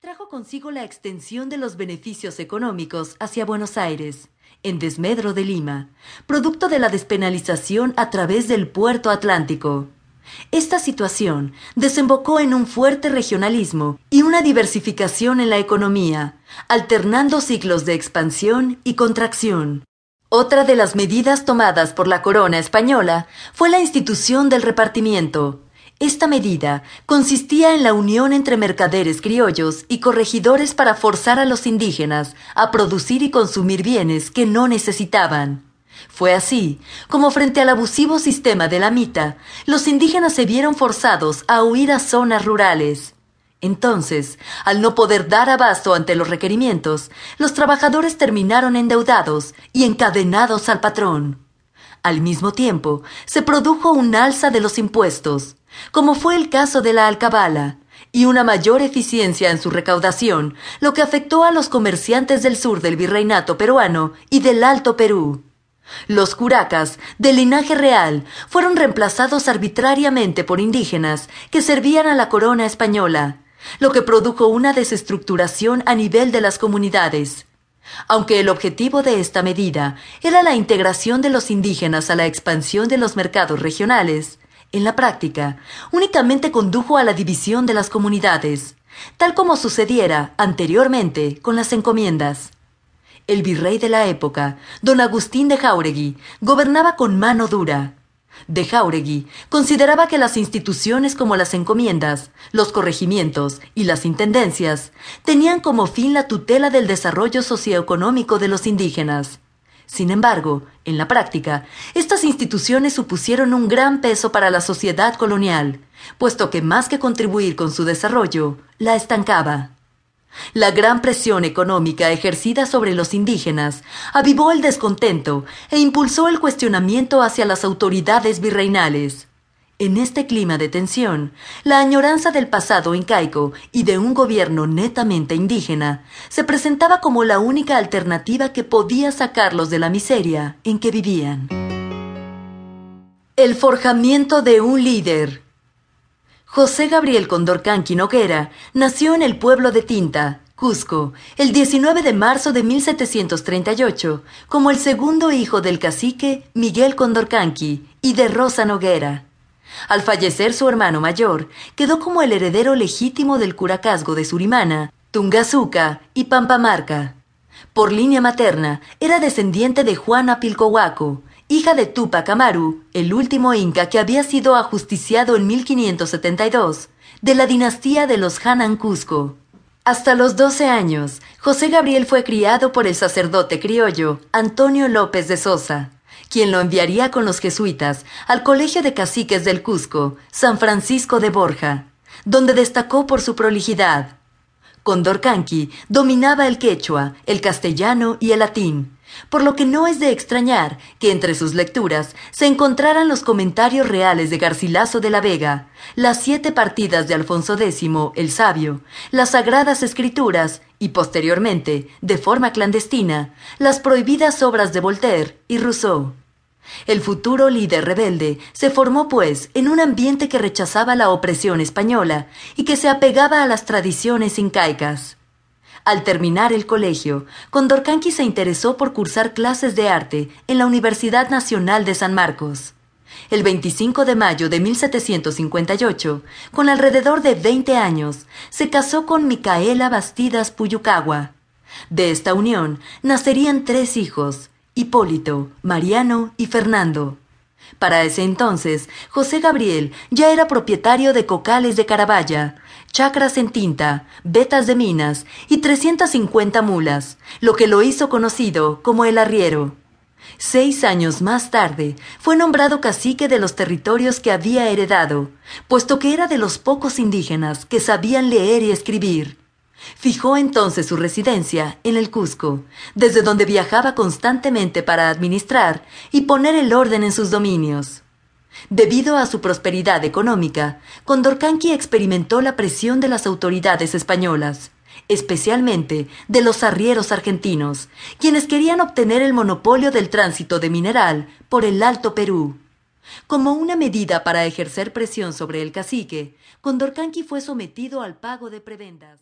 trajo consigo la extensión de los beneficios económicos hacia Buenos Aires, en desmedro de Lima, producto de la despenalización a través del puerto atlántico. Esta situación desembocó en un fuerte regionalismo y una diversificación en la economía, alternando ciclos de expansión y contracción. Otra de las medidas tomadas por la corona española fue la institución del repartimiento. Esta medida consistía en la unión entre mercaderes criollos y corregidores para forzar a los indígenas a producir y consumir bienes que no necesitaban. Fue así como frente al abusivo sistema de la mita, los indígenas se vieron forzados a huir a zonas rurales. Entonces, al no poder dar abasto ante los requerimientos, los trabajadores terminaron endeudados y encadenados al patrón. Al mismo tiempo, se produjo un alza de los impuestos, como fue el caso de la alcabala, y una mayor eficiencia en su recaudación, lo que afectó a los comerciantes del sur del virreinato peruano y del Alto Perú. Los curacas, de linaje real, fueron reemplazados arbitrariamente por indígenas que servían a la corona española, lo que produjo una desestructuración a nivel de las comunidades. Aunque el objetivo de esta medida era la integración de los indígenas a la expansión de los mercados regionales, en la práctica únicamente condujo a la división de las comunidades, tal como sucediera anteriormente con las encomiendas. El virrey de la época, don Agustín de Jauregui, gobernaba con mano dura. De Jauregui consideraba que las instituciones como las encomiendas, los corregimientos y las intendencias tenían como fin la tutela del desarrollo socioeconómico de los indígenas. Sin embargo, en la práctica, estas instituciones supusieron un gran peso para la sociedad colonial, puesto que más que contribuir con su desarrollo, la estancaba. La gran presión económica ejercida sobre los indígenas avivó el descontento e impulsó el cuestionamiento hacia las autoridades virreinales. En este clima de tensión, la añoranza del pasado incaico y de un gobierno netamente indígena se presentaba como la única alternativa que podía sacarlos de la miseria en que vivían. El forjamiento de un líder. José Gabriel Condorcanqui Noguera nació en el pueblo de Tinta, Cusco, el 19 de marzo de 1738, como el segundo hijo del cacique Miguel Condorcanqui y de Rosa Noguera. Al fallecer su hermano mayor, quedó como el heredero legítimo del curacazgo de Surimana, Tungazuca y Pampamarca. Por línea materna, era descendiente de Juana Pilcohuaco, hija de Tupac Amaru, el último inca que había sido ajusticiado en 1572, de la dinastía de los Hanan Cusco. Hasta los 12 años, José Gabriel fue criado por el sacerdote criollo Antonio López de Sosa, quien lo enviaría con los jesuitas al Colegio de Caciques del Cusco, San Francisco de Borja, donde destacó por su prolijidad. Condorcanqui dominaba el quechua, el castellano y el latín, por lo que no es de extrañar que entre sus lecturas se encontraran los comentarios reales de Garcilaso de la Vega, las siete partidas de Alfonso X el Sabio, las sagradas escrituras y posteriormente, de forma clandestina, las prohibidas obras de Voltaire y Rousseau. El futuro líder rebelde se formó, pues, en un ambiente que rechazaba la opresión española y que se apegaba a las tradiciones incaicas. Al terminar el colegio, Condorcanqui se interesó por cursar clases de arte en la Universidad Nacional de San Marcos. El 25 de mayo de 1758, con alrededor de 20 años, se casó con Micaela Bastidas Puyucagua. De esta unión nacerían tres hijos, Hipólito, Mariano y Fernando. Para ese entonces, José Gabriel ya era propietario de cocales de Carabaya, chacras en tinta, vetas de minas y 350 mulas, lo que lo hizo conocido como el arriero. Seis años más tarde fue nombrado cacique de los territorios que había heredado, puesto que era de los pocos indígenas que sabían leer y escribir. Fijó entonces su residencia en el Cusco, desde donde viajaba constantemente para administrar y poner el orden en sus dominios. Debido a su prosperidad económica, Condorcanqui experimentó la presión de las autoridades españolas, especialmente de los arrieros argentinos, quienes querían obtener el monopolio del tránsito de mineral por el Alto Perú. Como una medida para ejercer presión sobre el cacique, Condorcanqui fue sometido al pago de prebendas.